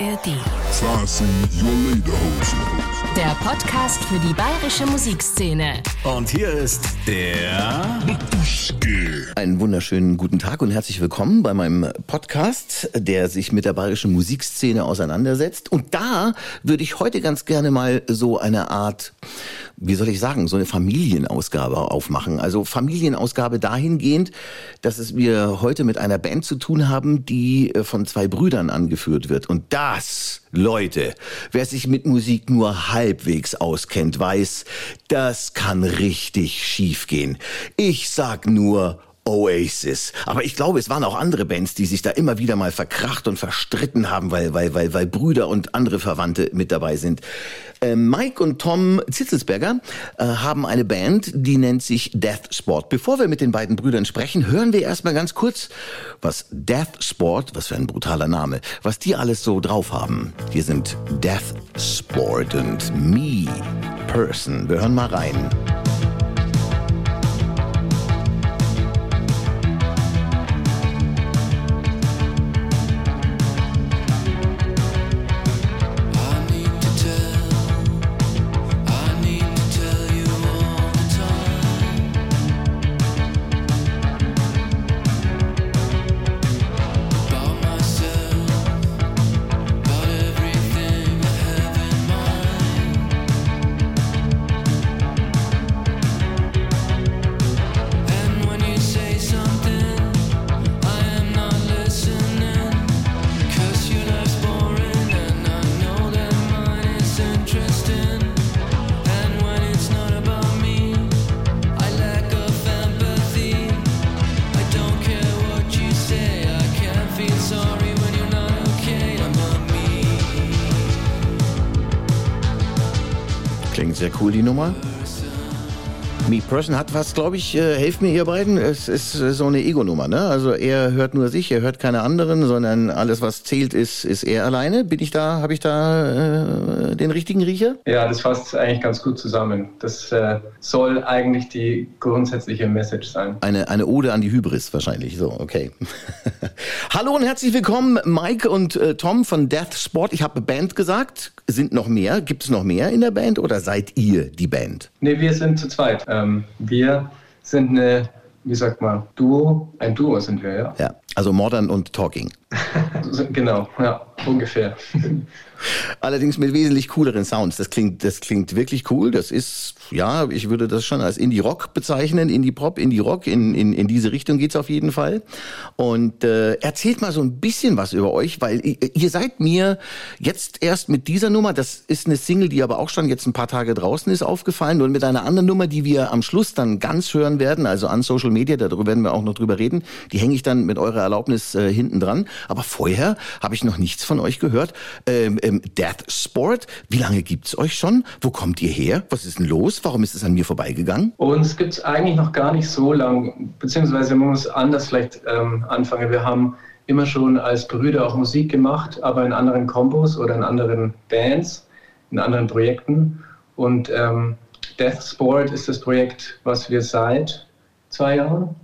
ARD. Der Podcast für die bayerische Musikszene. Und hier ist der Einen wunderschönen guten Tag und herzlich willkommen bei meinem Podcast, der sich mit der bayerischen Musikszene auseinandersetzt. Und da würde ich heute ganz gerne mal so eine Art, wie soll ich sagen, so eine Familienausgabe aufmachen. Also Familienausgabe dahingehend, dass es wir heute mit einer Band zu tun haben, die äh, von zwei Brüdern angeführt wird. Und das, Leute, wer sich mit Musik nur halbwegs auskennt, weiß, das kann richtig schief gehen. Ich sag nur Oasis. Aber ich glaube, es waren auch andere Bands, die sich da immer wieder mal verkracht und verstritten haben, weil, weil, weil, weil Brüder und andere Verwandte mit dabei sind. Äh, Mike und Tom Zitzelsberger äh, haben eine Band, die nennt sich Death Sport. Bevor wir mit den beiden Brüdern sprechen, hören wir erstmal ganz kurz, was Death Sport, was für ein brutaler Name, was die alles so drauf haben. Hier sind Death Sport und Me Person. Wir hören mal rein. Sehr Person hat was, glaube ich, äh, helft mir ihr beiden, es ist äh, so eine Ego-Nummer, ne? Also er hört nur sich, er hört keine anderen, sondern alles, was zählt, ist, ist er alleine. Bin ich da, habe ich da äh, den richtigen Riecher? Ja, das fasst eigentlich ganz gut zusammen. Das äh, soll eigentlich die grundsätzliche Message sein. Eine, eine Ode an die Hybris wahrscheinlich, so, okay. Hallo und herzlich willkommen, Mike und äh, Tom von Death Sport. Ich habe Band gesagt, sind noch mehr? Gibt es noch mehr in der Band oder seid ihr die Band? Nee, wir sind zu zweit. Ähm, wir sind eine, wie sagt man, Duo, ein Duo sind wir, ja. Ja, also Modern und Talking. genau, ja, ungefähr. Allerdings mit wesentlich cooleren Sounds. Das klingt, das klingt wirklich cool. Das ist, ja, ich würde das schon als Indie-Rock bezeichnen. Indie-Pop, Indie-Rock. In, in, in diese Richtung geht's auf jeden Fall. Und äh, erzählt mal so ein bisschen was über euch, weil ihr, ihr seid mir jetzt erst mit dieser Nummer, das ist eine Single, die aber auch schon jetzt ein paar Tage draußen ist, aufgefallen. Und mit einer anderen Nummer, die wir am Schluss dann ganz hören werden, also an Social Media, darüber werden wir auch noch drüber reden. Die hänge ich dann mit eurer Erlaubnis äh, hinten dran. Aber vorher habe ich noch nichts von euch gehört. Ähm, ähm, Death Sport, wie lange gibt's euch schon? Wo kommt ihr her? Was ist denn los? Warum ist es an mir vorbeigegangen? Uns gibt's eigentlich noch gar nicht so lang, beziehungsweise man muss anders vielleicht ähm, anfangen. Wir haben immer schon als Brüder auch Musik gemacht, aber in anderen Kombos oder in anderen Bands, in anderen Projekten. Und ähm, Death Sport ist das Projekt, was wir seit zwei Jahren,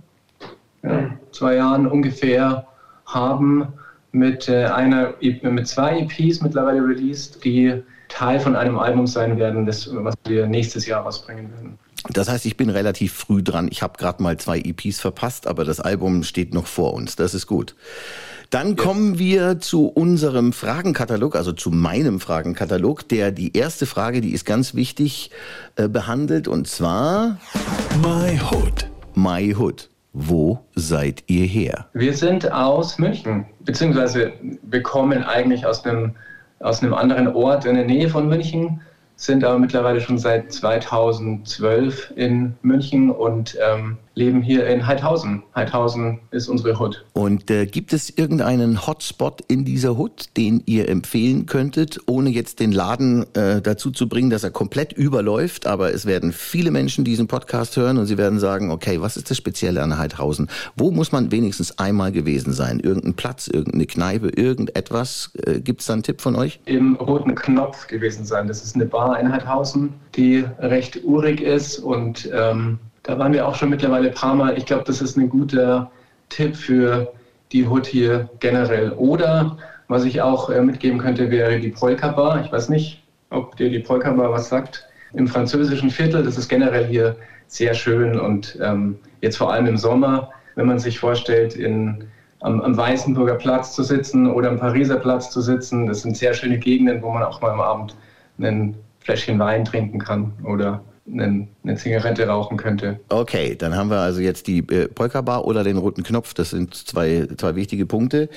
ja, zwei Jahren ungefähr haben mit äh, einer mit zwei EPs mittlerweile released, die Teil von einem Album sein werden, das, was wir nächstes Jahr rausbringen werden. Das heißt, ich bin relativ früh dran. Ich habe gerade mal zwei EPs verpasst, aber das Album steht noch vor uns. Das ist gut. Dann kommen wir zu unserem Fragenkatalog, also zu meinem Fragenkatalog, der die erste Frage, die ist ganz wichtig, äh, behandelt und zwar My Hood. My Hood. Wo seid ihr her? Wir sind aus München, beziehungsweise wir kommen eigentlich aus einem, aus einem anderen Ort in der Nähe von München, sind aber mittlerweile schon seit 2012 in München und ähm, leben hier in Heidhausen. Heidhausen ist unsere Hood. Und äh, gibt es irgendeinen Hotspot in dieser Hood, den ihr empfehlen könntet, ohne jetzt den Laden äh, dazu zu bringen, dass er komplett überläuft? Aber es werden viele Menschen diesen Podcast hören und sie werden sagen, okay, was ist das Spezielle an Heidhausen? Wo muss man wenigstens einmal gewesen sein? Irgendein Platz, irgendeine Kneipe, irgendetwas? Äh, gibt es da einen Tipp von euch? Im Roten Knopf gewesen sein. Das ist eine Bar in Heidhausen, die recht urig ist und ähm, da waren wir auch schon mittlerweile ein paar Mal. Ich glaube, das ist ein guter Tipp für die Hood hier generell. Oder Was ich auch äh, mitgeben könnte, wäre die Polka Bar. Ich weiß nicht, ob dir die Polka Bar was sagt. Im französischen Viertel, das ist generell hier sehr schön und ähm, jetzt vor allem im Sommer, wenn man sich vorstellt, in, am, am Weißenburger Platz zu sitzen oder am Pariser Platz zu sitzen, das sind sehr schöne Gegenden, wo man auch mal am Abend ein Fläschchen Wein trinken kann oder einen, eine Zigarette rauchen könnte. Okay, dann haben wir also jetzt die äh, Polka Bar oder den roten Knopf. Das sind zwei, zwei wichtige Punkte.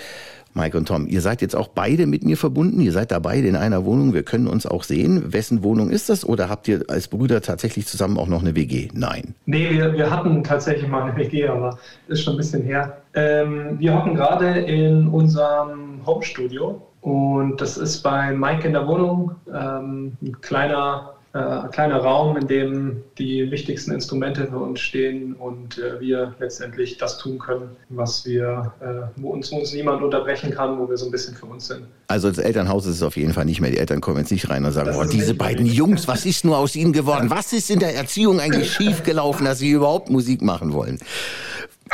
Mike und Tom, ihr seid jetzt auch beide mit mir verbunden. Ihr seid da beide in einer Wohnung. Wir können uns auch sehen. Wessen Wohnung ist das? Oder habt ihr als Brüder tatsächlich zusammen auch noch eine WG? Nein. Nee, wir, wir hatten tatsächlich mal eine WG, aber ist schon ein bisschen her. Ähm, wir hocken gerade in unserem Homestudio und das ist bei Mike in der Wohnung. Ähm, ein kleiner äh, kleiner Raum, in dem die wichtigsten Instrumente für uns stehen und äh, wir letztendlich das tun können, was wir, äh, wo uns, uns niemand unterbrechen kann, wo wir so ein bisschen für uns sind. Also das Elternhaus ist es auf jeden Fall nicht mehr. Die Eltern kommen jetzt nicht rein und sagen, oh, diese beiden Jungs, was ist nur aus ihnen geworden? Was ist in der Erziehung eigentlich schiefgelaufen, dass sie überhaupt Musik machen wollen?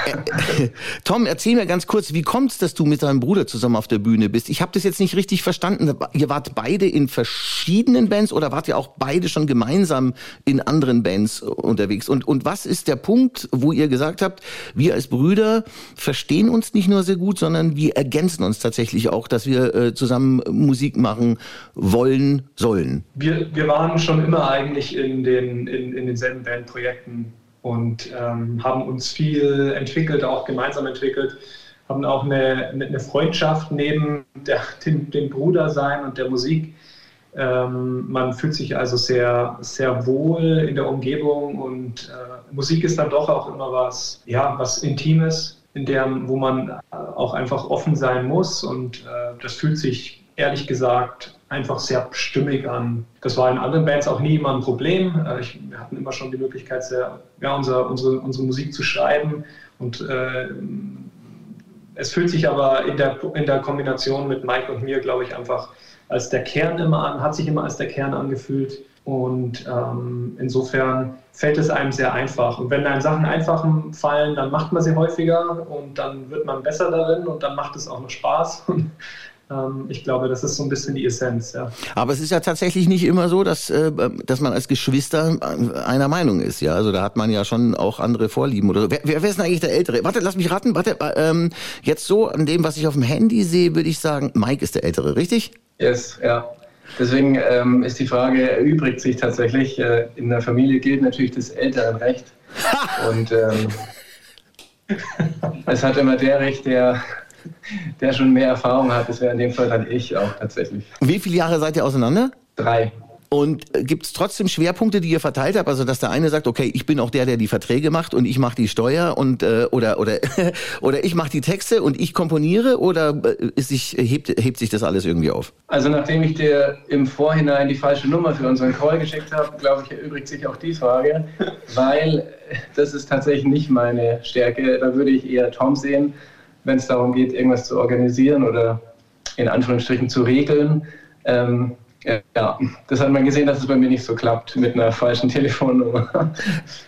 Äh, Tom, erzähl mir ganz kurz, wie kommt es, dass du mit deinem Bruder zusammen auf der Bühne bist? Ich habe das jetzt nicht richtig verstanden. Ihr wart beide in verschiedenen Bands oder wart ihr auch beide schon gemeinsam in anderen Bands unterwegs? Und, und was ist der Punkt, wo ihr gesagt habt, wir als Brüder verstehen uns nicht nur sehr gut, sondern wir ergänzen uns tatsächlich auch, dass wir äh, zusammen Musik machen wollen, sollen? Wir, wir waren schon immer eigentlich in, den, in, in denselben Bandprojekten und ähm, haben uns viel entwickelt, auch gemeinsam entwickelt, haben auch eine, eine Freundschaft neben der, dem, dem Brudersein und der Musik. Ähm, man fühlt sich also sehr, sehr wohl in der Umgebung und äh, Musik ist dann doch auch immer was, ja, was Intimes, in der, wo man auch einfach offen sein muss und äh, das fühlt sich ehrlich gesagt einfach sehr stimmig an. Das war in anderen Bands auch nie immer ein Problem. Äh, ich, wir hatten immer schon die Möglichkeit, sehr, ja, unser, unsere, unsere Musik zu schreiben. Und äh, es fühlt sich aber in der, in der Kombination mit Mike und mir, glaube ich, einfach als der Kern immer an, hat sich immer als der Kern angefühlt. Und ähm, insofern fällt es einem sehr einfach. Und wenn einem Sachen einfach fallen, dann macht man sie häufiger und dann wird man besser darin und dann macht es auch noch Spaß. Ähm, ich glaube, das ist so ein bisschen die Essenz. Ja. Aber es ist ja tatsächlich nicht immer so, dass, äh, dass man als Geschwister einer Meinung ist. Ja, also da hat man ja schon auch andere Vorlieben oder so. Wer, wer ist denn eigentlich der Ältere? Warte, lass mich raten. Warte, ähm, jetzt so an dem, was ich auf dem Handy sehe, würde ich sagen, Mike ist der Ältere, richtig? Yes, ja. Deswegen ähm, ist die Frage, erübrigt sich tatsächlich. Äh, in der Familie gilt natürlich das Älterenrecht. Und ähm, es hat immer der Recht, der der schon mehr Erfahrung hat. Das wäre in dem Fall dann ich auch tatsächlich. Wie viele Jahre seid ihr auseinander? Drei. Und äh, gibt es trotzdem Schwerpunkte, die ihr verteilt habt? Also dass der eine sagt, okay, ich bin auch der, der die Verträge macht und ich mache die Steuer und äh, oder oder oder ich mache die Texte und ich komponiere oder äh, ist sich, hebt, hebt sich das alles irgendwie auf? Also nachdem ich dir im Vorhinein die falsche Nummer für unseren Call geschickt habe, glaube ich, erübrigt sich auch die Frage, weil das ist tatsächlich nicht meine Stärke. Da würde ich eher Tom sehen wenn es darum geht, irgendwas zu organisieren oder in Anführungsstrichen zu regeln. Ähm, ja, das hat man gesehen, dass es bei mir nicht so klappt mit einer falschen Telefonnummer.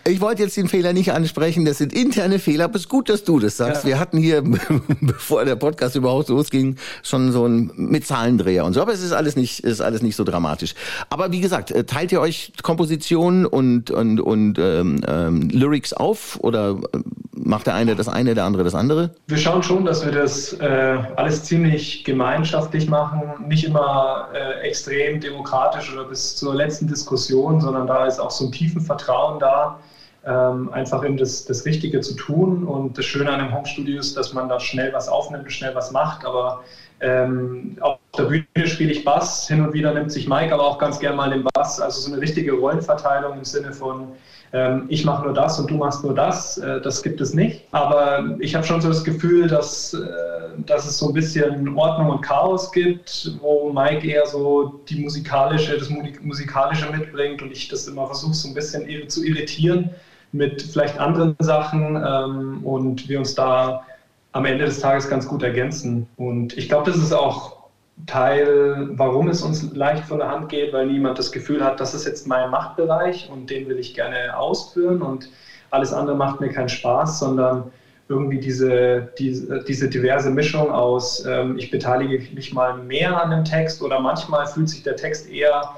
Ich wollte jetzt den Fehler nicht ansprechen, das sind interne Fehler, aber es ist gut, dass du das sagst. Ja. Wir hatten hier, bevor der Podcast überhaupt losging, schon so einen mit Zahlendreher und so, aber es ist alles nicht, ist alles nicht so dramatisch. Aber wie gesagt, äh, teilt ihr euch Kompositionen und, und, und ähm, ähm, Lyrics auf oder äh, macht der eine das eine, der andere das andere? Wir schauen schon, dass wir das äh, alles ziemlich gemeinschaftlich machen, nicht immer äh, extrem demokratisch oder bis zur letzten Diskussion, sondern da ist auch so ein tiefen Vertrauen da, ähm, einfach eben das, das Richtige zu tun. Und das Schöne an einem Homestudio ist, dass man da schnell was aufnimmt schnell was macht, aber ähm, auf der Bühne spiele ich Bass, hin und wieder nimmt sich Mike aber auch ganz gern mal den Bass. Also so eine richtige Rollenverteilung im Sinne von, ich mache nur das und du machst nur das, äh, das gibt es nicht. Aber ich habe schon so das Gefühl, dass, äh, dass es so ein bisschen Ordnung und Chaos gibt, wo Mike eher so die musikalische, das Musikalische mitbringt und ich das immer versuche, so ein bisschen zu irritieren mit vielleicht anderen Sachen ähm, und wir uns da am Ende des Tages ganz gut ergänzen. Und ich glaube, das ist auch Teil, warum es uns leicht von der Hand geht, weil niemand das Gefühl hat, das ist jetzt mein Machtbereich und den will ich gerne ausführen und alles andere macht mir keinen Spaß, sondern irgendwie diese, diese, diese diverse Mischung aus, ähm, ich beteilige mich mal mehr an dem Text oder manchmal fühlt sich der Text eher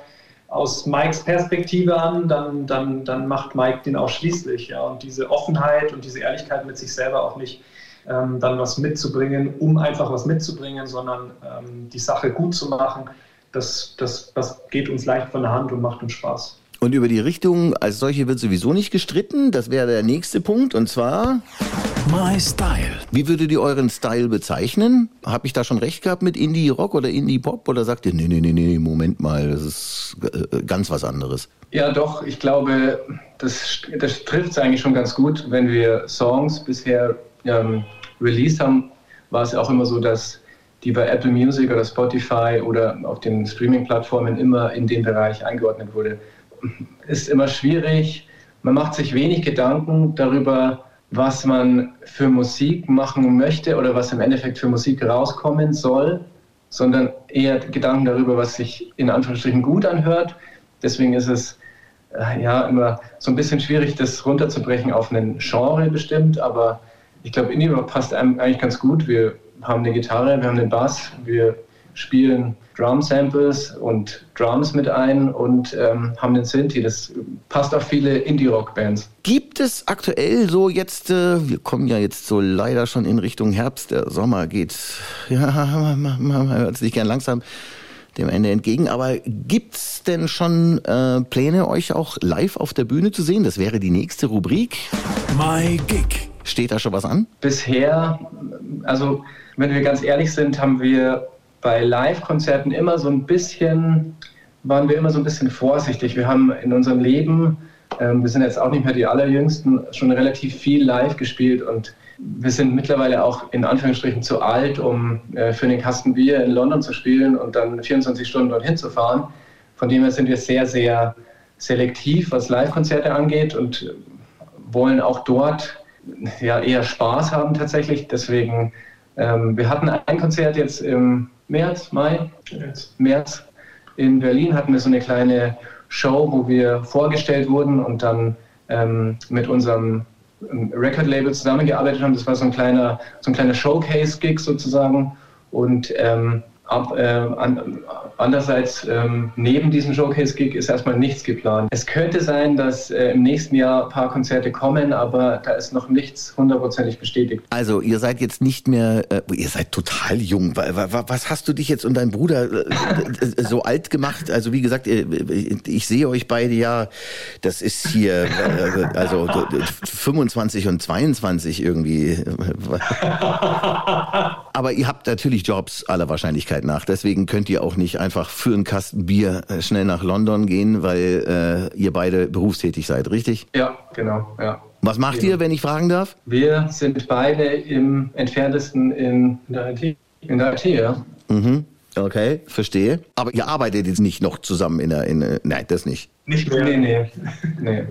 aus Mikes Perspektive an, dann, dann, dann macht Mike den auch schließlich. Ja? Und diese Offenheit und diese Ehrlichkeit mit sich selber auch nicht ähm, dann was mitzubringen, um einfach was mitzubringen, sondern ähm, die Sache gut zu machen, das, das, das geht uns leicht von der Hand und macht uns Spaß. Und über die Richtung als solche wird sowieso nicht gestritten. Das wäre der nächste Punkt. Und zwar. My Style. Wie würdet ihr euren Style bezeichnen? Habe ich da schon recht gehabt mit Indie-Rock oder Indie-Pop? Oder sagt ihr, nee, nee, nee, nee, Moment mal, das ist äh, ganz was anderes? Ja, doch, ich glaube, das, das trifft es eigentlich schon ganz gut. Wenn wir Songs bisher ähm, released haben, war es auch immer so, dass die bei Apple Music oder Spotify oder auf den Streaming-Plattformen immer in den Bereich eingeordnet wurde ist immer schwierig. Man macht sich wenig Gedanken darüber, was man für Musik machen möchte oder was im Endeffekt für Musik rauskommen soll, sondern eher Gedanken darüber, was sich in Anführungsstrichen gut anhört. Deswegen ist es äh, ja immer so ein bisschen schwierig, das runterzubrechen auf einen Genre bestimmt, aber ich glaube, Indie Rock passt eigentlich ganz gut. Wir haben eine Gitarre, wir haben einen Bass, wir spielen Drum-Samples und Drums mit ein und ähm, haben den Synthi. Das passt auf viele Indie-Rock-Bands. Gibt es aktuell so jetzt, äh, wir kommen ja jetzt so leider schon in Richtung Herbst, der Sommer geht, ja, man hört sich gern langsam dem Ende entgegen. Aber gibt es denn schon äh, Pläne, euch auch live auf der Bühne zu sehen? Das wäre die nächste Rubrik. My Gig. Steht da schon was an? Bisher, also wenn wir ganz ehrlich sind, haben wir bei Live-Konzerten immer so ein bisschen, waren wir immer so ein bisschen vorsichtig. Wir haben in unserem Leben, ähm, wir sind jetzt auch nicht mehr die Allerjüngsten, schon relativ viel live gespielt und wir sind mittlerweile auch in Anführungsstrichen zu alt, um äh, für den Kasten Bier in London zu spielen und dann 24 Stunden dorthin zu fahren. Von dem her sind wir sehr, sehr selektiv, was Live-Konzerte angeht und wollen auch dort ja, eher Spaß haben tatsächlich. Deswegen, ähm, wir hatten ein Konzert jetzt im März, Mai, März. März in Berlin hatten wir so eine kleine Show, wo wir vorgestellt wurden und dann ähm, mit unserem ähm, Record-Label zusammengearbeitet haben. Das war so ein kleiner, so ein kleiner Showcase-Gig sozusagen. Und ähm, Ab, äh, an, andererseits, ähm, neben diesem Showcase-Gig ist erstmal nichts geplant. Es könnte sein, dass äh, im nächsten Jahr ein paar Konzerte kommen, aber da ist noch nichts hundertprozentig bestätigt. Also, ihr seid jetzt nicht mehr, äh, ihr seid total jung. Was hast du dich jetzt und dein Bruder äh, äh, so alt gemacht? Also, wie gesagt, äh, ich sehe euch beide ja, das ist hier, also 25 und 22 irgendwie. aber ihr habt natürlich Jobs aller Wahrscheinlichkeit Möglichkeit nach. Deswegen könnt ihr auch nicht einfach für einen Kasten Bier äh, schnell nach London gehen, weil äh, ihr beide berufstätig seid, richtig? Ja, genau, ja. Was macht genau. ihr, wenn ich fragen darf? Wir sind beide im entferntesten in, in der IT. In der IT, ja. Mhm. Okay, verstehe. Aber ihr arbeitet jetzt nicht noch zusammen in der, in, nein, das nicht. Nicht mehr. Nee, nee. nee.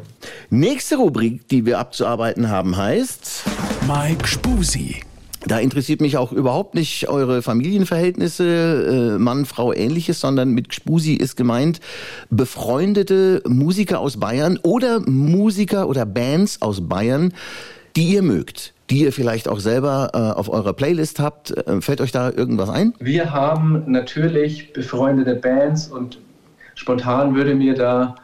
Nächste Rubrik, die wir abzuarbeiten haben, heißt Mike Spusi. Da interessiert mich auch überhaupt nicht eure Familienverhältnisse, äh, Mann, Frau, ähnliches, sondern mit Spusi ist gemeint befreundete Musiker aus Bayern oder Musiker oder Bands aus Bayern, die ihr mögt, die ihr vielleicht auch selber äh, auf eurer Playlist habt. Äh, fällt euch da irgendwas ein? Wir haben natürlich befreundete Bands und spontan würde mir da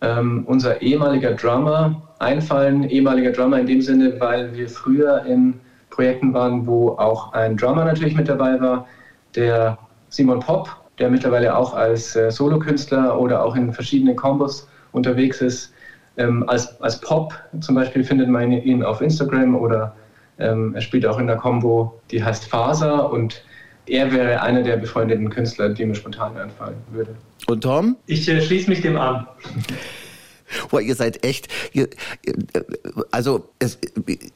ähm, unser ehemaliger Drummer einfallen. Ehemaliger Drummer in dem Sinne, weil wir früher in Projekten waren, wo auch ein Drummer natürlich mit dabei war, der Simon Pop, der mittlerweile auch als äh, Solokünstler oder auch in verschiedenen Kombos unterwegs ist. Ähm, als, als Pop zum Beispiel findet man ihn auf Instagram oder ähm, er spielt auch in der Combo, die heißt Faser und er wäre einer der befreundeten Künstler, die mir spontan einfallen würde. Und Tom? Ich äh, schließe mich dem an. Boah, ihr seid echt, ihr, also es,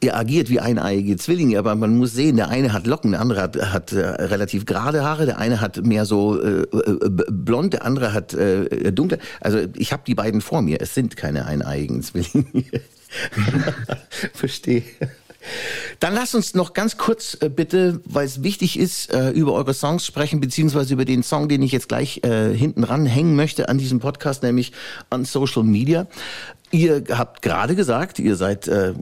ihr agiert wie eineiige Zwillinge, aber man muss sehen, der eine hat Locken, der andere hat, hat äh, relativ gerade Haare, der eine hat mehr so äh, äh blond, der andere hat äh, dunkle. Also ich habe die beiden vor mir. Es sind keine eineiigen Zwillinge. Verstehe. Dann lasst uns noch ganz kurz äh, bitte, weil es wichtig ist, äh, über eure Songs sprechen, beziehungsweise über den Song, den ich jetzt gleich äh, hinten ran hängen möchte an diesem Podcast, nämlich an Social Media. Ihr habt gerade gesagt, ihr seid äh,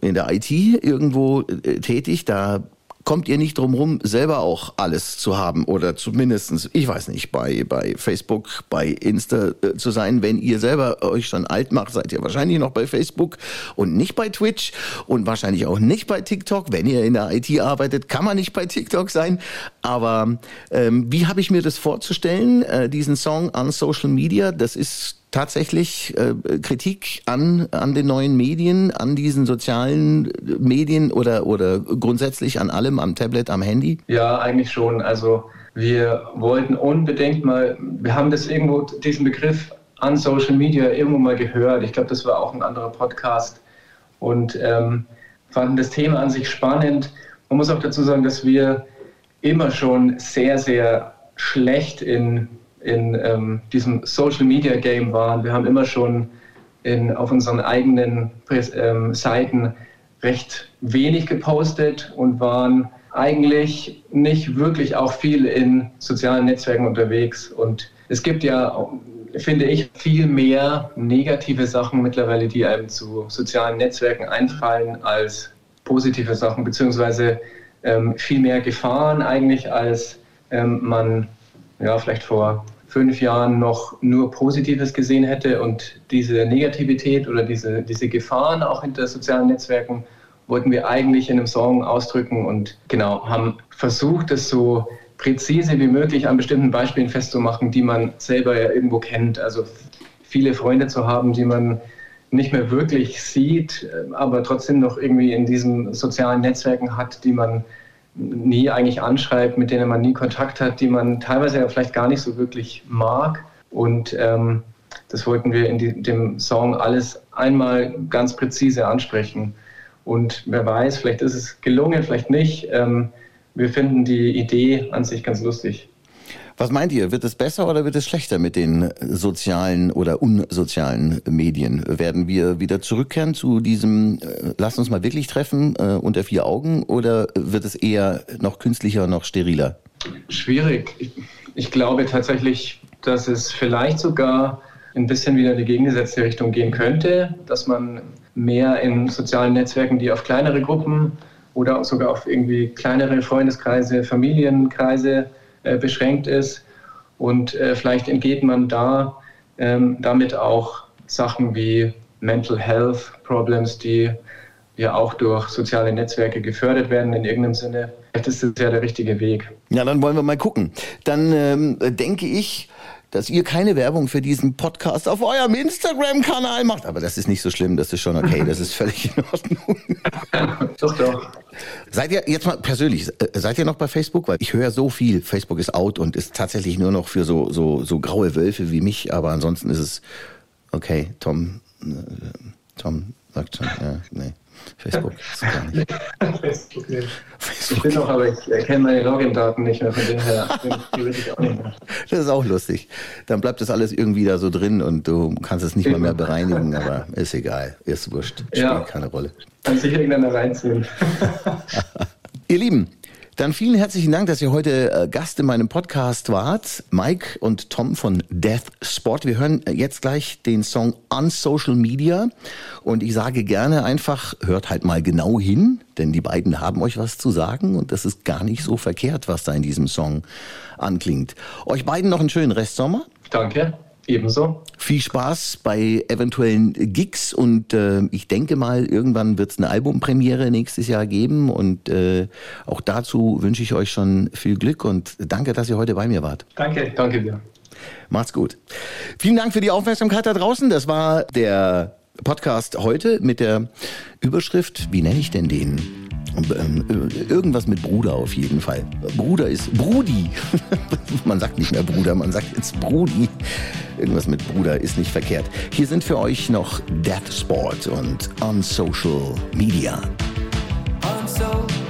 in der IT irgendwo äh, tätig, da kommt ihr nicht drum rum, selber auch alles zu haben oder zumindestens, ich weiß nicht, bei, bei Facebook, bei Insta äh, zu sein. Wenn ihr selber euch schon alt macht, seid ihr wahrscheinlich noch bei Facebook und nicht bei Twitch und wahrscheinlich auch nicht bei TikTok. Wenn ihr in der IT arbeitet, kann man nicht bei TikTok sein. Aber ähm, wie habe ich mir das vorzustellen, äh, diesen Song an Social Media? Das ist tatsächlich äh, Kritik an, an den neuen Medien, an diesen sozialen Medien oder, oder grundsätzlich an allem, am Tablet, am Handy? Ja, eigentlich schon. Also wir wollten unbedingt mal, wir haben das irgendwo, diesen Begriff an Social Media irgendwo mal gehört. Ich glaube, das war auch ein anderer Podcast und ähm, fanden das Thema an sich spannend. Man muss auch dazu sagen, dass wir immer schon sehr, sehr schlecht in in ähm, diesem Social Media Game waren. Wir haben immer schon in, auf unseren eigenen ähm, Seiten recht wenig gepostet und waren eigentlich nicht wirklich auch viel in sozialen Netzwerken unterwegs. Und es gibt ja, finde ich, viel mehr negative Sachen mittlerweile, die einem zu sozialen Netzwerken einfallen, als positive Sachen, beziehungsweise ähm, viel mehr Gefahren eigentlich, als ähm, man ja, vielleicht vor fünf Jahren noch nur Positives gesehen hätte und diese Negativität oder diese, diese Gefahren auch hinter sozialen Netzwerken wollten wir eigentlich in einem Song ausdrücken und genau haben versucht, es so präzise wie möglich an bestimmten Beispielen festzumachen, die man selber ja irgendwo kennt. Also viele Freunde zu haben, die man nicht mehr wirklich sieht, aber trotzdem noch irgendwie in diesen sozialen Netzwerken hat, die man nie eigentlich anschreibt, mit denen man nie Kontakt hat, die man teilweise ja vielleicht gar nicht so wirklich mag. Und ähm, das wollten wir in die, dem Song alles einmal ganz präzise ansprechen. Und wer weiß, vielleicht ist es gelungen, vielleicht nicht. Ähm, wir finden die Idee an sich ganz lustig. Was meint ihr? Wird es besser oder wird es schlechter mit den sozialen oder unsozialen Medien? Werden wir wieder zurückkehren zu diesem, äh, lass uns mal wirklich treffen äh, unter vier Augen oder wird es eher noch künstlicher, noch steriler? Schwierig. Ich, ich glaube tatsächlich, dass es vielleicht sogar ein bisschen wieder in die gegengesetzte Richtung gehen könnte, dass man mehr in sozialen Netzwerken, die auf kleinere Gruppen oder sogar auf irgendwie kleinere Freundeskreise, Familienkreise beschränkt ist. Und äh, vielleicht entgeht man da ähm, damit auch Sachen wie Mental Health Problems, die ja auch durch soziale Netzwerke gefördert werden in irgendeinem Sinne. Vielleicht ist das ja der richtige Weg. Ja, dann wollen wir mal gucken. Dann ähm, denke ich, dass ihr keine Werbung für diesen Podcast auf eurem Instagram-Kanal macht. Aber das ist nicht so schlimm, das ist schon okay, das ist völlig in Ordnung. doch, doch. Seid ihr jetzt mal persönlich, äh, seid ihr noch bei Facebook? Weil ich höre so viel, Facebook ist out und ist tatsächlich nur noch für so, so, so graue Wölfe wie mich, aber ansonsten ist es okay, Tom, äh, Tom sagt schon, ja, nee. Facebook ist gar nicht. Facebook nicht. Facebook. Ich bin noch, aber ich erkenne meine Login-Daten nicht mehr, von dem her die will ich auch nicht mehr. Das ist auch lustig. Dann bleibt das alles irgendwie da so drin und du kannst es nicht mal mehr bereinigen, aber ist egal, ist wurscht, spielt ja. keine Rolle. Kann sich irgendeiner reinziehen. Ihr Lieben, dann vielen herzlichen Dank, dass ihr heute äh, Gast in meinem Podcast wart. Mike und Tom von Death Sport. Wir hören jetzt gleich den Song On Social Media. Und ich sage gerne einfach, hört halt mal genau hin, denn die beiden haben euch was zu sagen und das ist gar nicht so verkehrt, was da in diesem Song anklingt. Euch beiden noch einen schönen Restsommer. Danke. Ebenso. Viel Spaß bei eventuellen Gigs und äh, ich denke mal, irgendwann wird es eine Albumpremiere nächstes Jahr geben und äh, auch dazu wünsche ich euch schon viel Glück und danke, dass ihr heute bei mir wart. Danke, danke dir. Macht's gut. Vielen Dank für die Aufmerksamkeit da draußen. Das war der Podcast heute mit der Überschrift, wie nenne ich denn den? Ähm, irgendwas mit Bruder auf jeden Fall. Bruder ist Brudi. man sagt nicht mehr Bruder, man sagt jetzt Brudi. Irgendwas mit Bruder ist nicht verkehrt. Hier sind für euch noch Death Sport und On Social Media. On social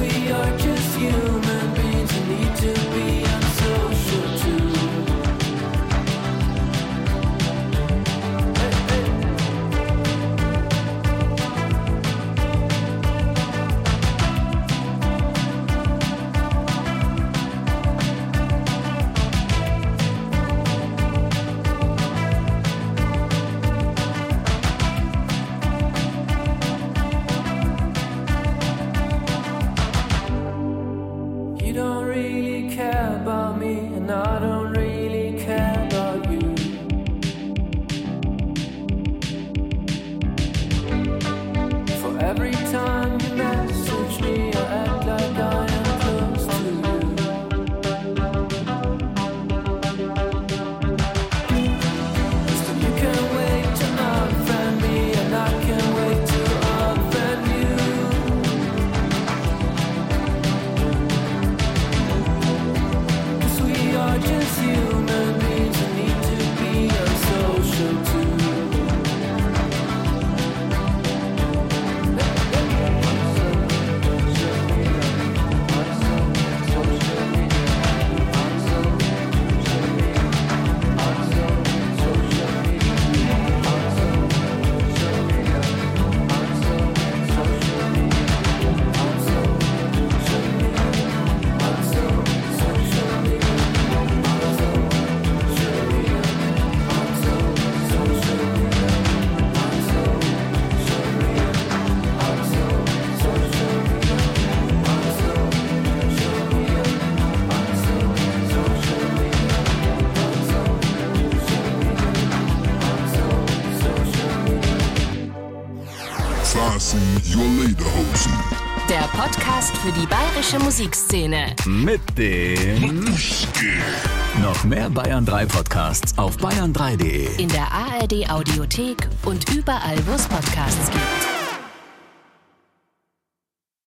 we are just you. Musikszene. Mit dem Matschke. Noch mehr Bayern 3 Podcasts auf bayern3.de. In der ARD Audiothek und überall, wo es Podcasts gibt.